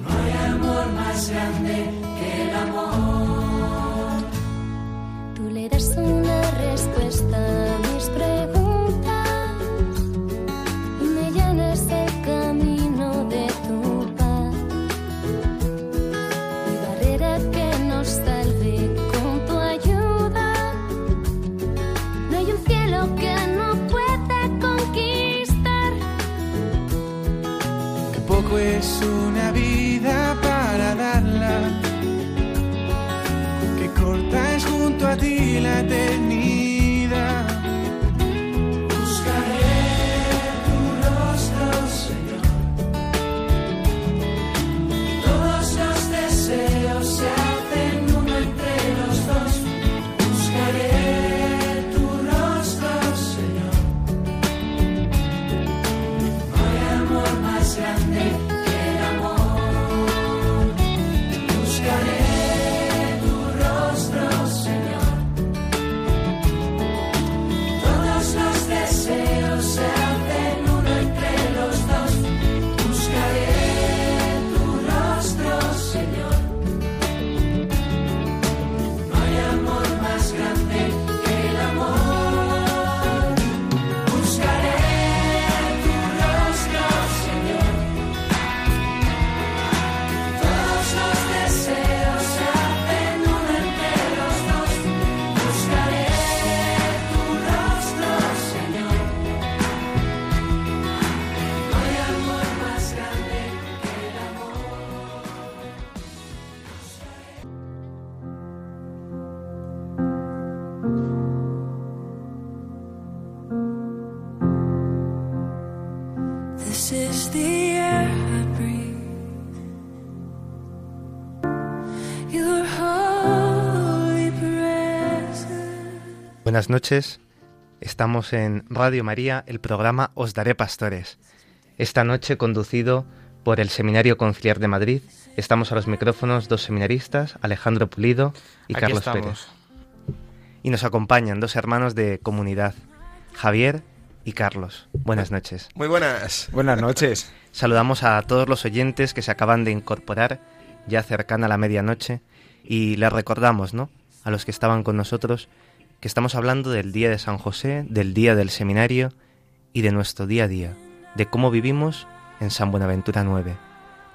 No hay amor más grande que el amor. Tú le das una respuesta Buenas noches. Estamos en Radio María, el programa Os Daré Pastores. Esta noche conducido por el Seminario Conciliar de Madrid. Estamos a los micrófonos dos seminaristas, Alejandro Pulido y Aquí Carlos estamos. Pérez. Y nos acompañan dos hermanos de comunidad, Javier y Carlos. Buenas noches. Muy buenas. Buenas noches. Saludamos a todos los oyentes que se acaban de incorporar ya cercana a la medianoche y les recordamos, ¿no? A los que estaban con nosotros que estamos hablando del día de San José, del día del seminario y de nuestro día a día, de cómo vivimos en San Buenaventura 9,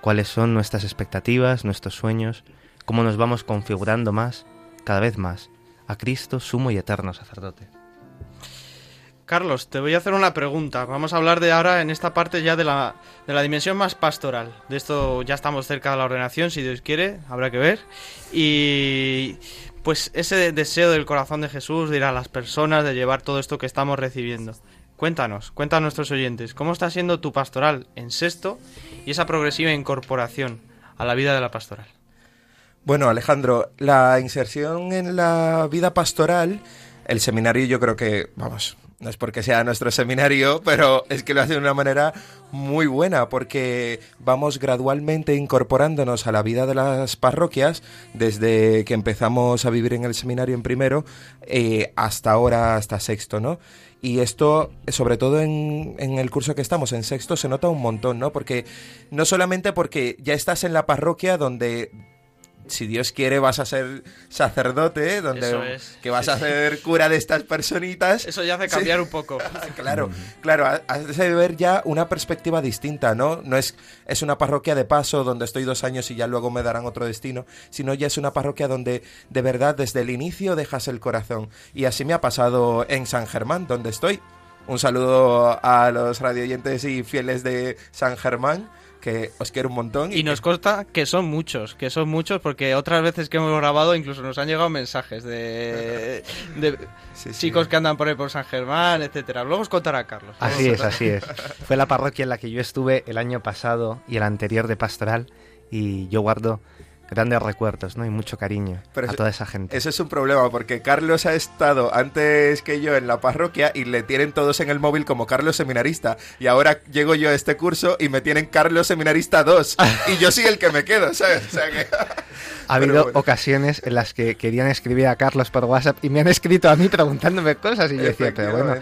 cuáles son nuestras expectativas, nuestros sueños, cómo nos vamos configurando más, cada vez más, a Cristo, sumo y eterno sacerdote. Carlos, te voy a hacer una pregunta. Vamos a hablar de ahora en esta parte ya de la, de la dimensión más pastoral. De esto ya estamos cerca de la ordenación, si Dios quiere, habrá que ver. Y pues ese deseo del corazón de Jesús de ir a las personas, de llevar todo esto que estamos recibiendo. Cuéntanos, cuenta a nuestros oyentes, ¿cómo está siendo tu pastoral en sexto y esa progresiva incorporación a la vida de la pastoral? Bueno, Alejandro, la inserción en la vida pastoral, el seminario yo creo que, vamos, no es porque sea nuestro seminario, pero es que lo hace de una manera muy buena, porque vamos gradualmente incorporándonos a la vida de las parroquias, desde que empezamos a vivir en el seminario en primero, eh, hasta ahora, hasta sexto, ¿no? Y esto, sobre todo en, en, el curso que estamos, en sexto, se nota un montón, ¿no? Porque no solamente porque ya estás en la parroquia donde si Dios quiere vas a ser sacerdote, ¿eh? donde es. que vas Sí, a sí. ser cura de estas personitas. Eso ya hace cambiar un poco. *laughs* Claro, claro, ha- has de ver ya una perspectiva distinta, ¿no? No es, es una parroquia de paso donde estoy dos años y ya luego me darán otro destino, sino ya es una parroquia donde de verdad desde el inicio dejas el corazón. Y así me ha pasado en San Germán, donde estoy. Un saludo a los radioyentes y fieles de San Germán, que os quiero un montón. Y nos consta que son muchos, que son muchos, porque otras veces que hemos grabado incluso nos han llegado mensajes de, de *laughs* Sí, sí. chicos que andan por ahí por San Germán, etcétera. Luego os contará Carlos. Así es, así es. Fue la parroquia en la que yo estuve el año pasado y el anterior de pastoral y yo guardo grandes recuerdos, ¿no? Y mucho cariño Pero a eso- toda esa gente. Eso es un problema porque Carlos ha estado antes que yo en la parroquia y le tienen todos en el móvil como Carlos Seminarista. Y ahora llego yo a este curso y me tienen Carlos Seminarista 2. Y yo soy el que me quedo, ¿sabes? O sea que... *laughs* Ha habido *laughs* bueno. ocasiones en las que querían escribir a Carlos por WhatsApp y me han escrito a mí preguntándome cosas y yo decía, pero bueno,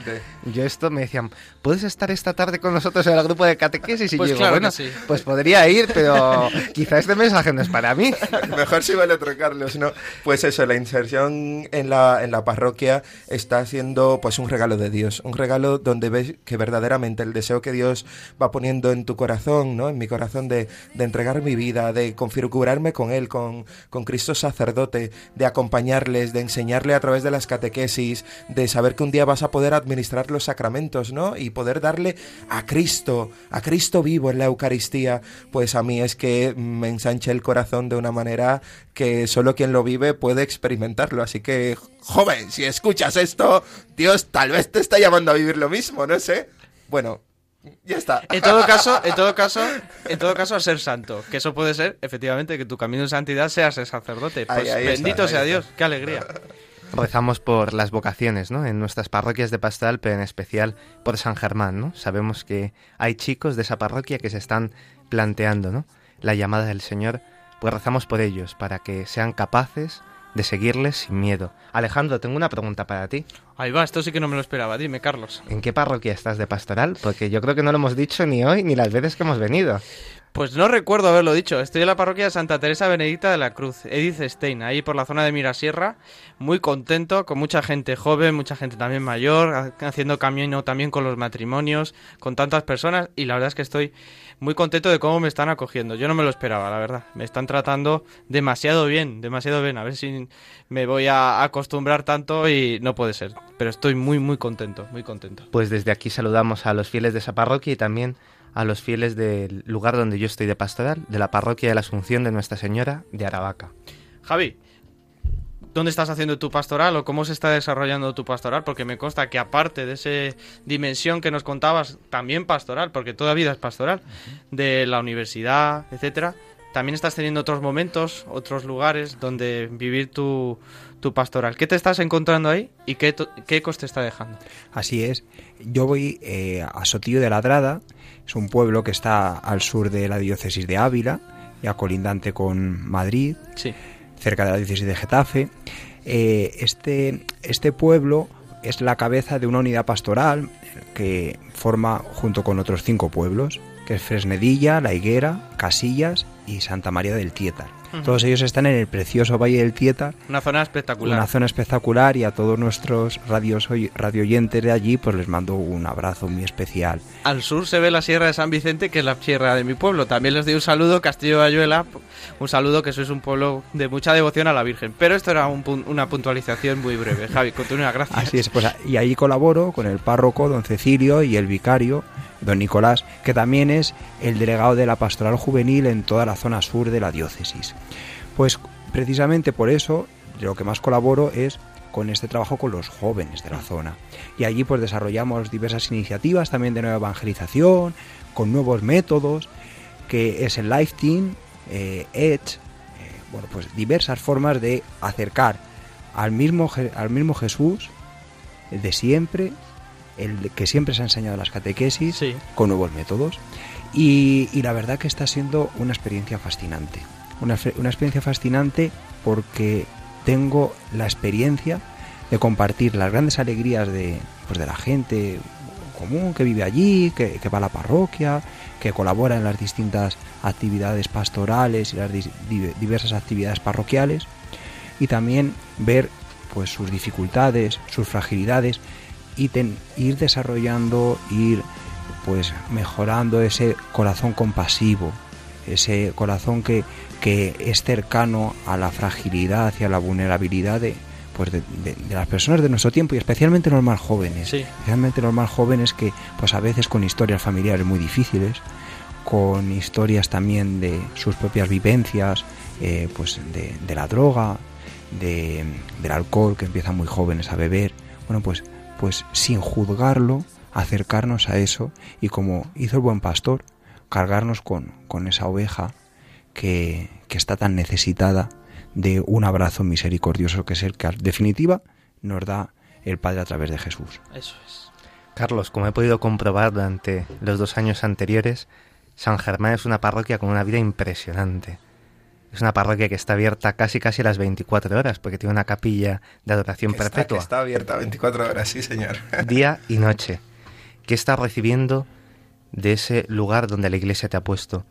yo esto me decían, ¿puedes estar esta tarde con nosotros en el grupo de catequesis? Y Pues yo digo, claro bueno, que sí. pues podría ir, pero quizá este mensaje no es para mí. *laughs* Mejor si va el otro Carlos, ¿no? Pues eso, la inserción en la, en la parroquia está siendo pues un regalo de Dios, un regalo donde ves que verdaderamente el deseo que Dios va poniendo en tu corazón, ¿no? En mi corazón de, de entregar mi vida, de configurarme con Él, con, con Cristo sacerdote, de acompañarles, de enseñarle a través de las catequesis, de saber que un día vas a poder administrar los sacramentos, ¿no? Y poder darle a Cristo, a Cristo vivo en la Eucaristía, pues a mí es que me ensancha el corazón de una manera que solo quien lo vive puede experimentarlo. Así que, joven, si escuchas esto, Dios tal vez te está llamando a vivir lo mismo, no sé. Bueno, ya está. En todo caso, en todo *laughs* caso, en todo caso a ser santo, que eso puede ser efectivamente que tu camino de santidad sea ser sacerdote. Pues Ahí, ahí está, bendito ahí sea está. Dios, qué alegría. Rezamos por las vocaciones, ¿no? En nuestras parroquias de pastoral, pero en especial por San Germán, ¿no? Sabemos que hay chicos de esa parroquia que se están planteando, ¿no? La llamada del Señor, pues rezamos por ellos, para que sean capaces de seguirles sin miedo. Alejandro, tengo una pregunta para ti. Ahí va, esto sí que no me lo esperaba. Dime, Carlos. ¿En qué parroquia estás de pastoral? Porque yo creo que no lo hemos dicho ni hoy ni las veces que hemos venido. Pues no recuerdo haberlo dicho. Estoy en la parroquia de Santa Teresa Benedicta de la Cruz, Edith Stein, ahí por la zona de Mirasierra. Muy contento, con mucha gente joven, mucha gente también mayor, ha- haciendo camino también con los matrimonios, con tantas personas. Y la verdad es que estoy muy contento de cómo me están acogiendo. Yo no me lo esperaba, la verdad. Me están tratando demasiado bien, demasiado bien. A ver si me voy a acostumbrar tanto y no puede ser. Pero estoy muy, muy contento, muy contento. Pues desde aquí saludamos a los fieles de esa parroquia y también a los fieles del lugar donde yo estoy de pastoral, de la parroquia de la Asunción de Nuestra Señora de Aravaca. Javi, ¿dónde estás haciendo tu pastoral o cómo se está desarrollando tu pastoral? Porque me consta que aparte de esa dimensión que nos contabas, también pastoral, porque toda vida es pastoral, de la universidad, etcétera, también estás teniendo otros momentos, otros lugares donde vivir tu, tu pastoral. ¿Qué te estás encontrando ahí y qué, qué ecos te está dejando? Así es. Yo voy eh, a Sotillo de Ladrada, es un pueblo que está al sur de la diócesis de Ávila, ya colindante con Madrid, Sí. Cerca de la diócesis de Getafe. Eh, este, este pueblo es la cabeza de una unidad pastoral que forma junto con otros cinco pueblos, que es Fresnedilla, La Higuera, Casillas y Santa María del Tietar. Todos ellos están en el precioso Valle del Tietar, Una zona espectacular. una zona espectacular y a todos nuestros radios radioyentes de allí pues les mando un abrazo muy especial. Al sur se ve la Sierra de San Vicente, que es la sierra de mi pueblo. También les doy un saludo, Castillo de Ayuela. Un saludo, que sois un pueblo de mucha devoción a la Virgen. Pero esto era un una puntualización muy breve. Javi, continúa, gracias. Así es, pues y ahí colaboro con el párroco don Cecilio y el vicario don Nicolás, que también es el delegado de la pastoral juvenil en toda la zona sur de la diócesis. Pues precisamente por eso lo que más colaboro es con este trabajo con los jóvenes de la zona. Y allí pues desarrollamos diversas iniciativas también de nueva evangelización, con nuevos métodos, que es el Life Team, eh, Edge, eh, bueno, pues diversas formas de acercar al mismo, al mismo Jesús de siempre, el que siempre se ha enseñado en las catequesis, Sí. con nuevos métodos. Y, y la verdad que está siendo una experiencia fascinante. Una, una experiencia fascinante porque tengo la experiencia de compartir las grandes alegrías de, pues de la gente común que vive allí, que, que va a la parroquia, que colabora en las distintas actividades pastorales y las di- diversas actividades parroquiales y también ver pues sus dificultades, sus fragilidades y ten- ir desarrollando, ir pues mejorando ese corazón compasivo, ese corazón que, que es cercano a la fragilidad y a la vulnerabilidad de, pues de, de- de las personas de nuestro tiempo y especialmente los más jóvenes. Sí. Especialmente los más jóvenes que pues a veces con historias familiares muy difíciles, con historias también de sus propias vivencias, eh, pues de, de la droga, de, del alcohol, que empiezan muy jóvenes a beber. Bueno, pues, pues sin juzgarlo, acercarnos a eso y como hizo el buen pastor, cargarnos con, con esa oveja que, que está tan necesitada de un abrazo misericordioso que es el que en definitiva nos da el Padre a través de Jesús. Eso es. Carlos, como he podido comprobar durante los dos años anteriores, San Germán es una parroquia con una vida impresionante. Es una parroquia que está abierta casi casi a las 24 horas, porque tiene una capilla de adoración Que está, que perpetua, está abierta 24 horas, sí, señor. *laughs* día y noche. ¿Qué estás recibiendo de ese lugar donde la iglesia te ha puesto?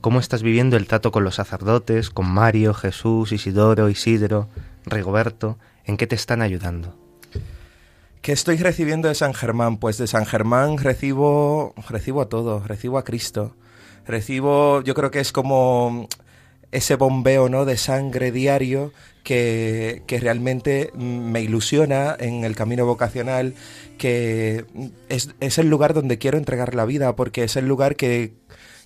¿Cómo estás viviendo el trato con los sacerdotes, con Mario, Jesús, Isidoro, Isidro, Rigoberto? ¿En qué te están ayudando? ¿Qué estoy recibiendo de San Germán? Pues de San Germán recibo, recibo todo, recibo a Cristo. Recibo, yo creo que es como ese bombeo ¿no? de sangre diario que, que realmente me ilusiona en el camino vocacional, que es, es el lugar donde quiero entregar la vida, porque es el lugar que,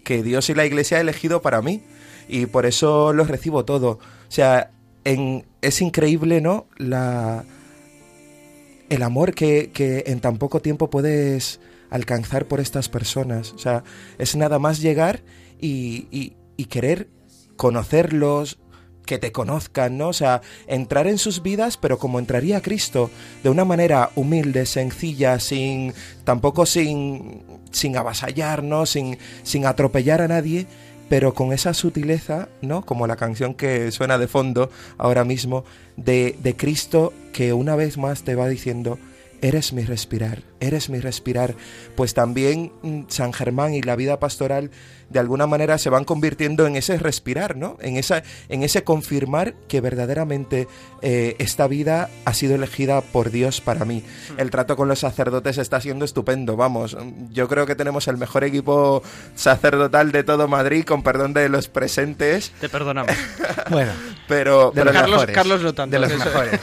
que Dios y la Iglesia ha elegido para mí. Y por eso lo recibo todo. O sea, en, es increíble, ¿no? La, el amor que, que en tan poco tiempo puedes alcanzar por estas personas. O sea, es nada más llegar y, y- y querer conocerlos, que te conozcan, ¿no? O sea, entrar en sus vidas, pero como entraría Cristo, de una manera humilde, sencilla, sin tampoco sin, sin avasallar, ¿no? Sin, sin atropellar a nadie, pero con esa sutileza, ¿no? Como la canción que suena de fondo ahora mismo, de, de Cristo que una vez más te va diciendo, eres mi respirar, eres mi respirar. Pues también mm, San Germán y la vida pastoral de alguna manera se van convirtiendo en ese respirar, ¿no? En, esa, en ese confirmar que verdaderamente eh, esta vida ha sido elegida por Dios para mí. El trato con los sacerdotes está siendo estupendo, vamos. Yo creo que tenemos el mejor equipo sacerdotal de todo Madrid, con perdón de los presentes, Te perdonamos. *laughs* Bueno, pero, de pero los la- Carlos- mejores. Carlos no tanto, De los mejores.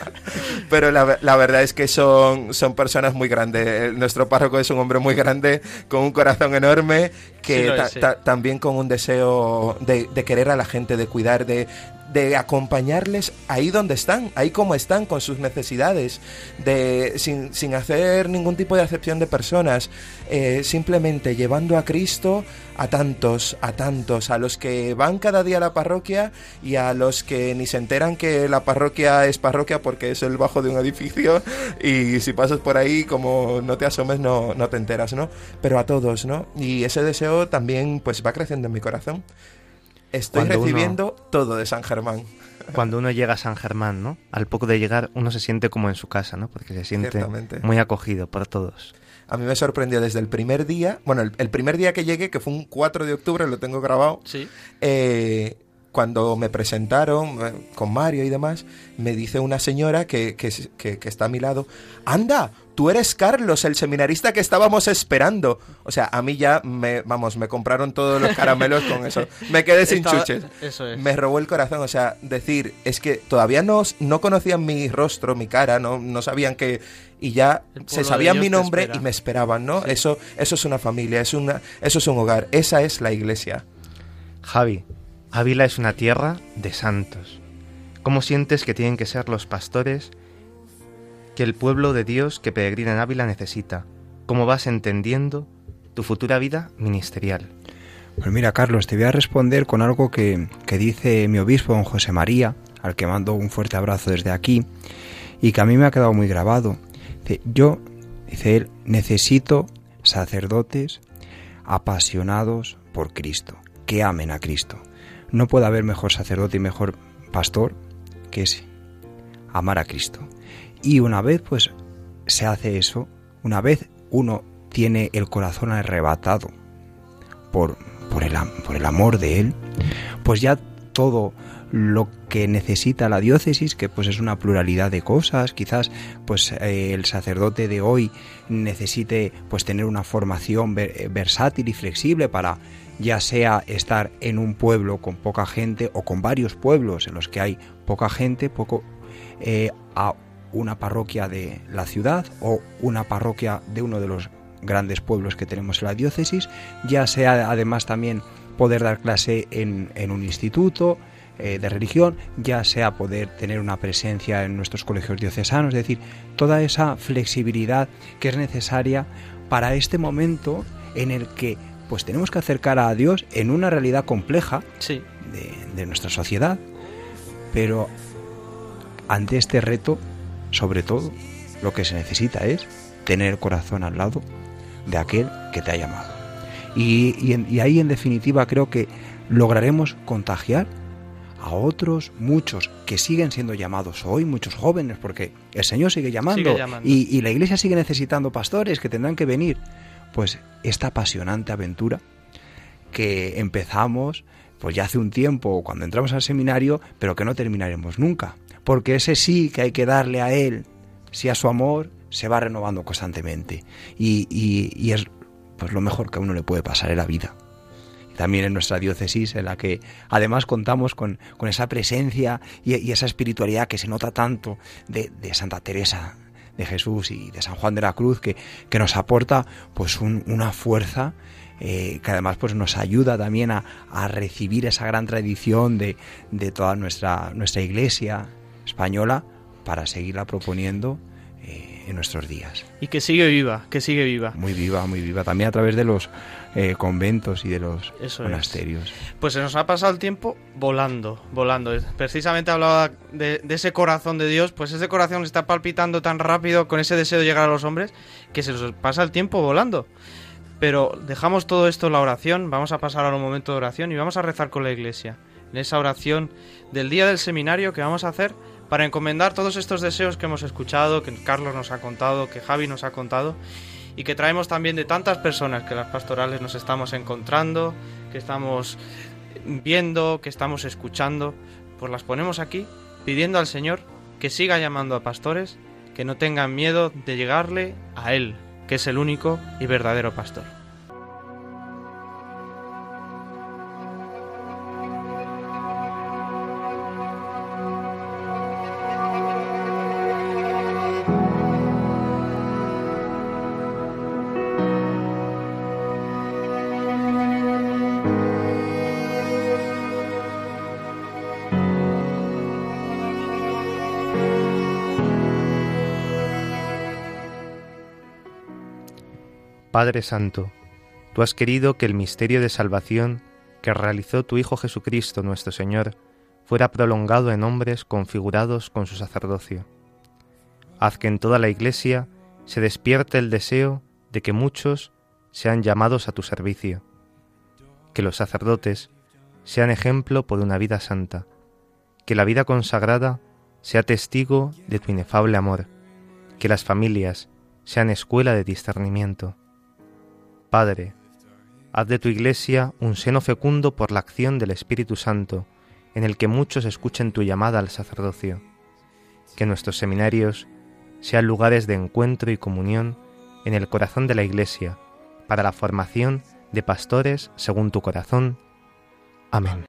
*laughs* pero la, la verdad es que son, son personas muy grandes. Nuestro párroco es un hombre muy grande, con un corazón enorme, que Sí ta- ta- también con un deseo de, de querer a la gente, de cuidar, de de acompañarles ahí donde están, ahí como están, con sus necesidades, de, sin, sin hacer ningún tipo de acepción de personas, eh, simplemente llevando a Cristo a tantos, a tantos, a los que van cada día a la parroquia y a los que ni se enteran que la parroquia es parroquia porque es el bajo de un edificio y si pasas por ahí como no te asomes no, no te enteras, ¿no? Pero a todos, ¿no? Y ese deseo también pues va creciendo en mi corazón. Estoy Cuando uno- recibiendo todo de San Germán. *laughs* Cuando uno llega a San Germán, ¿no? Al poco de llegar uno se siente como en su casa, ¿no? Porque se siente muy acogido por todos. A mí me sorprendió desde el primer día, bueno, el, el primer día que llegué, que fue un 4 de octubre, lo tengo grabado, Sí. eh, cuando me presentaron eh, con Mario y demás, me dice una señora que, que, que- que está a mi lado, anda, tú eres Carlos, el seminarista que estábamos esperando. O sea, a mí ya me, vamos, me compraron todos los caramelos con eso. *laughs* Me quedé sin Estaba- chuches. Eso es. Me robó el corazón, o sea, decir, es que todavía no, no conocían mi rostro, mi cara, no, no sabían que... Y ya se sabían mi nombre y me esperaban, ¿no? Eso, eso es una familia, es una, eso es un hogar, esa es la iglesia. Javi, Ávila es una tierra de santos. ¿Cómo sientes que tienen que ser los pastores que el pueblo de Dios que peregrina en Ávila necesita? ¿Cómo vas entendiendo tu futura vida ministerial? Pues mira, Carlos, te voy a responder con algo que, que dice mi obispo, don José María, al que mando un fuerte abrazo desde aquí, y que a mí me ha quedado muy grabado. Yo, dice él, necesito sacerdotes apasionados por Cristo, que amen a Cristo. No puede haber mejor sacerdote y mejor pastor que ese, amar a Cristo. Y una vez pues se hace eso, una vez uno tiene el corazón arrebatado por, por, el, por el amor de Él, pues ya todo lo que necesita la diócesis, que pues es una pluralidad de cosas, quizás pues eh, el sacerdote de hoy necesite pues tener una formación ver- eh, versátil y flexible para ya sea estar en un pueblo con poca gente o con varios pueblos en los que hay poca gente, poco eh, una parroquia de la ciudad o una parroquia de uno de los grandes pueblos que tenemos en la diócesis, ya sea además también poder dar clase en, en un instituto eh, de religión, ya sea poder tener una presencia en nuestros colegios diocesanos, es decir, toda esa flexibilidad que es necesaria para este momento en el que pues tenemos que acercar a Dios en una realidad compleja Sí. de, de nuestra sociedad, pero ante este reto, sobre todo, lo que se necesita es tener el corazón al lado de aquel que te ha llamado. Y, y en- y ahí, en definitiva, creo que lograremos contagiar a otros muchos que siguen siendo llamados hoy, muchos jóvenes, porque el Señor sigue llamando, Sigue llamando. Y, y la iglesia sigue necesitando pastores que tendrán que venir. Pues esta apasionante aventura que empezamos pues ya hace un tiempo cuando entramos al seminario, pero que no terminaremos nunca, porque ese sí que hay que darle a él, sí a su amor, se va renovando constantemente. Y, y- y es pues lo mejor que a uno le puede pasar en la vida. También en nuestra diócesis, en la que además contamos con, con esa presencia y, esa espiritualidad que se nota tanto de, de Santa Teresa de Jesús y de San Juan de la Cruz, que, que nos aporta pues un- una fuerza eh, que además pues nos ayuda también a, a recibir esa gran tradición de, de toda nuestra, nuestra iglesia española para seguirla proponiendo eh, en nuestros días. Y que sigue viva, que sigue viva. Muy viva, muy viva. También a través de los eh, conventos y de los Eso es. monasterios. Pues se nos ha pasado el tiempo volando, volando. Precisamente hablaba de, de ese corazón de Dios, pues ese corazón está palpitando tan rápido con ese deseo de llegar a los hombres que se nos pasa el tiempo volando. Pero dejamos todo esto en la oración, vamos a pasar ahora un momento de oración y vamos a rezar con la iglesia. En esa oración del día del seminario que vamos a hacer para encomendar todos estos deseos que hemos escuchado, que Carlos nos ha contado, que Javi nos ha contado y que traemos también de tantas personas que las pastorales nos estamos encontrando, que estamos viendo, que estamos escuchando, pues las ponemos aquí pidiendo al Señor que siga llamando a pastores, que no tengan miedo de llegarle a Él, que es el único y verdadero pastor. Padre Santo, tú has querido que el misterio de salvación que realizó tu Hijo Jesucristo nuestro Señor fuera prolongado en hombres configurados con su sacerdocio. Haz que en toda la Iglesia se despierte el deseo de que muchos sean llamados a tu servicio, que los sacerdotes sean ejemplo por una vida santa, que la vida consagrada sea testigo de tu inefable amor, que las familias sean escuela de discernimiento. Padre, haz de tu Iglesia un seno fecundo por la acción del Espíritu Santo, en el que muchos escuchen tu llamada al sacerdocio. Que nuestros seminarios sean lugares de encuentro y comunión en el corazón de la Iglesia, para la formación de pastores según tu corazón. Amén.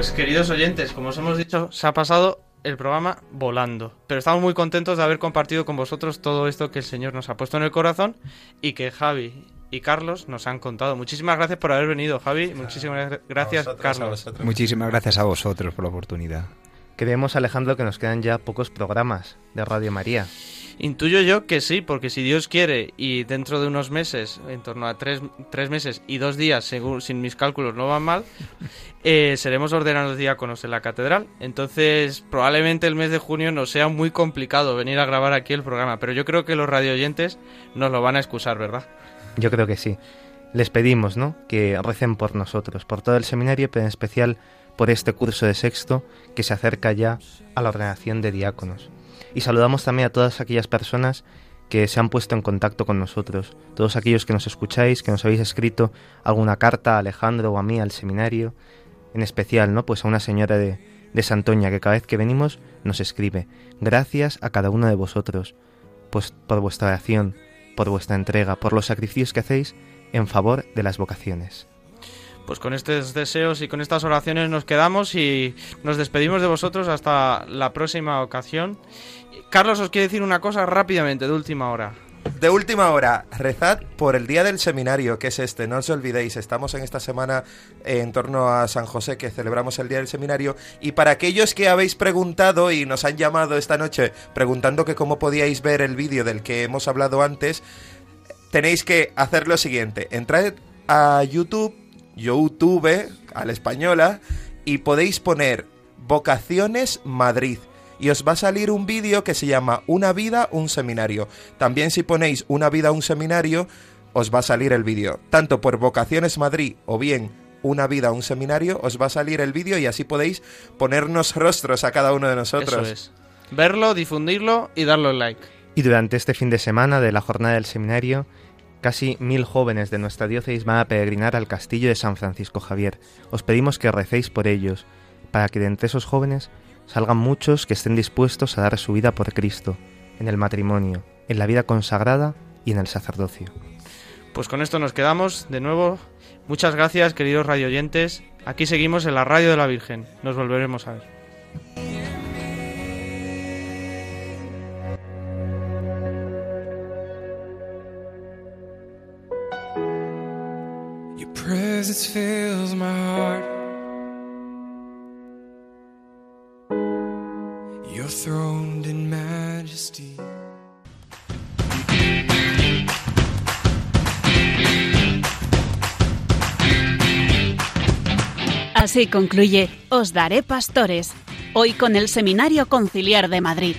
Pues queridos oyentes, como os hemos dicho, se ha pasado el programa volando. Pero estamos muy contentos de haber compartido con vosotros todo esto que el Señor nos ha puesto en el corazón y que Javi y Carlos nos han contado. Muchísimas gracias por haber venido, Javi. Muchísimas gra- gracias, A vosotros, a Carlos. Muchísimas gracias a vosotros por la oportunidad. Creemos, Alejandro, que nos quedan ya pocos programas de Radio María. Intuyo yo que sí, porque si Dios quiere y dentro de unos meses, en torno a tres, tres meses y dos días, según sin mis cálculos no van mal, *laughs* eh, seremos ordenados diáconos en la catedral. Entonces, probablemente el mes de junio nos sea muy complicado venir a grabar aquí el programa, pero yo creo que los radioyentes nos lo van a excusar, ¿verdad? Yo creo que sí. Les pedimos, ¿no? Que recen por nosotros, por todo el seminario, pero en especial por este curso de sexto que se acerca ya a la ordenación de diáconos. Y saludamos también a todas aquellas personas que se han puesto en contacto con nosotros, todos aquellos que nos escucháis, que nos habéis escrito alguna carta a Alejandro o a mí al seminario, en especial, ¿no? Pues a una señora de, de Santoña que cada vez que venimos nos escribe. Gracias a cada uno de vosotros, pues por vuestra oración, por vuestra entrega, por los sacrificios que hacéis en favor de las vocaciones. Pues con estos deseos y con estas oraciones nos quedamos y nos despedimos de vosotros hasta la próxima ocasión. Carlos os quiere decir una cosa rápidamente, de última hora. De última hora, rezad por el día del seminario, que es este, no os olvidéis, estamos en esta semana en torno a San José, que celebramos el día del seminario, y para aquellos que habéis preguntado y nos han llamado esta noche preguntando que cómo podíais ver el vídeo del que hemos hablado antes, tenéis que hacer lo siguiente, entrad a YouTube, YouTube, a la española, y podéis poner Vocaciones Madrid y os va a salir un vídeo que se llama Una vida, un seminario. También si ponéis Una vida, un seminario, os va a salir el vídeo. Tanto por Vocaciones Madrid o bien Una vida, un seminario, os va a salir el vídeo y así podéis ponernos rostros a cada uno de nosotros. Eso es. Verlo, difundirlo y darle like. Y durante este fin de semana de la jornada del seminario, casi mil jóvenes de nuestra diócesis van a peregrinar al castillo de San Francisco Javier. Os pedimos que recéis por ellos, para que de entre esos jóvenes salgan muchos que estén dispuestos a dar su vida por Cristo, en el matrimonio, en la vida consagrada y en el sacerdocio. Pues con esto nos quedamos. De nuevo, muchas gracias, queridos radioyentes. Aquí seguimos en la radio de la Virgen. Nos volveremos a ver. Your presence fills my heart. Majesty. Así concluye Os Daré Pastores, hoy con el Seminario Conciliar de Madrid.